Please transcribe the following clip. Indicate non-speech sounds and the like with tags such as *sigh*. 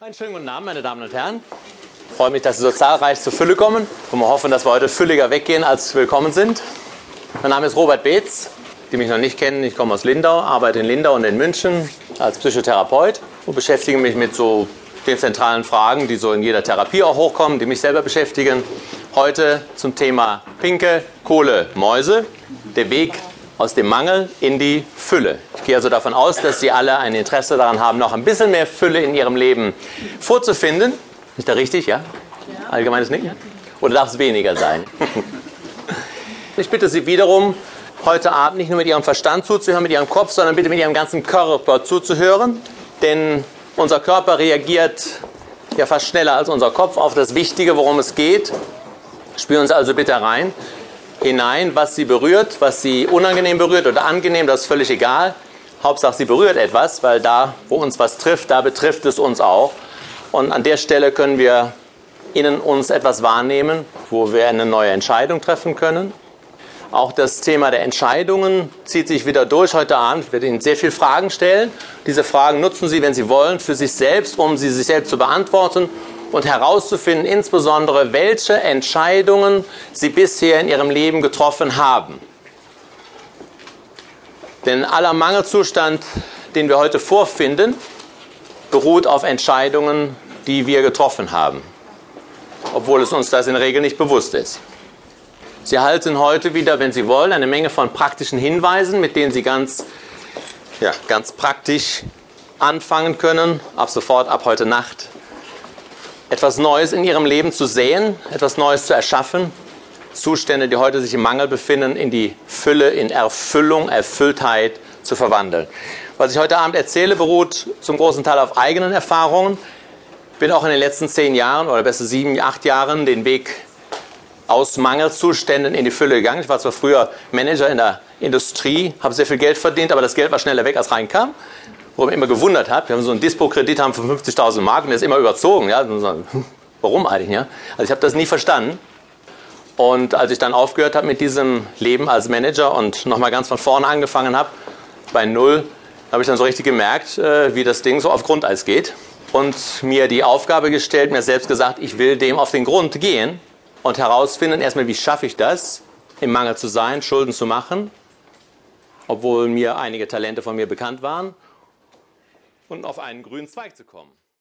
Einen schönen guten Abend, meine Damen und Herren. Ich freue mich, dass Sie so zahlreich zur Fülle kommen und wir hoffen, dass wir heute fülliger weggehen, als willkommen sind. Mein Name ist Robert Beetz. Die mich noch nicht kennen, ich komme aus Lindau, arbeite in Lindau und in München als Psychotherapeut und beschäftige mich mit so den zentralen Fragen, die so in jeder Therapie auch hochkommen, die mich selber beschäftigen. Heute zum Thema Pinke, Kohle, Mäuse, der Weg aus dem Mangel in die Fülle. Ich gehe also davon aus, dass Sie alle ein Interesse daran haben, noch ein bisschen mehr Fülle in Ihrem Leben vorzufinden. Ist da richtig, ja? Allgemeines Nicken? Oder darf es weniger sein? *laughs* Ich bitte Sie wiederum, heute Abend nicht nur mit Ihrem Verstand zuzuhören, mit Ihrem Kopf, sondern bitte mit Ihrem ganzen Körper zuzuhören. Denn unser Körper reagiert ja fast schneller als unser Kopf auf das Wichtige, worum es geht. Spüren Sie also bitte rein hinein, was sie berührt, was sie unangenehm berührt oder angenehm, das ist völlig egal. Hauptsache, sie berührt etwas, weil da, wo uns was trifft, da betrifft es uns auch. Und an der Stelle können wir in uns etwas wahrnehmen, wo wir eine neue Entscheidung treffen können. Auch das Thema der Entscheidungen zieht sich wieder durch heute Abend. Ich werde Ihnen sehr viele Fragen stellen. Diese Fragen nutzen Sie, wenn Sie wollen, für sich selbst, um sie sich selbst zu beantworten und herauszufinden, insbesondere welche Entscheidungen sie bisher in ihrem Leben getroffen haben. Denn aller Mangelzustand, den wir heute vorfinden, beruht auf Entscheidungen, die wir getroffen haben, obwohl es uns das in der Regel nicht bewusst ist. Sie erhalten heute wieder, wenn Sie wollen, eine Menge von praktischen Hinweisen, mit denen Sie ganz, ja, ganz praktisch anfangen können, ab sofort, ab heute Nacht etwas Neues in ihrem Leben zu sehen, etwas Neues zu erschaffen, Zustände, die heute sich im Mangel befinden, in die Fülle, in Erfüllung, Erfülltheit zu verwandeln. Was ich heute Abend erzähle, beruht zum großen Teil auf eigenen Erfahrungen. Ich bin auch in den letzten zehn Jahren oder besser sieben, acht Jahren den Weg aus Mangelzuständen in die Fülle gegangen. Ich war zwar früher Manager in der Industrie, habe sehr viel Geld verdient, aber das Geld war schneller weg, als reinkam wo ich immer gewundert habe. Wir haben so einen Dispo-Kredit haben von 50.000 Mark und der ist immer überzogen. Ja? Warum eigentlich? Ja? Also ich habe das nie verstanden. Und als ich dann aufgehört habe mit diesem Leben als Manager und nochmal ganz von vorne angefangen habe, bei Null, habe ich dann so richtig gemerkt, äh, wie das Ding so auf Grundeis geht. Und mir die Aufgabe gestellt, mir selbst gesagt, ich will dem auf den Grund gehen und herausfinden, erstmal, wie schaffe ich das, im Mangel zu sein, Schulden zu machen, obwohl mir einige Talente von mir bekannt waren und auf einen grünen Zweig zu kommen.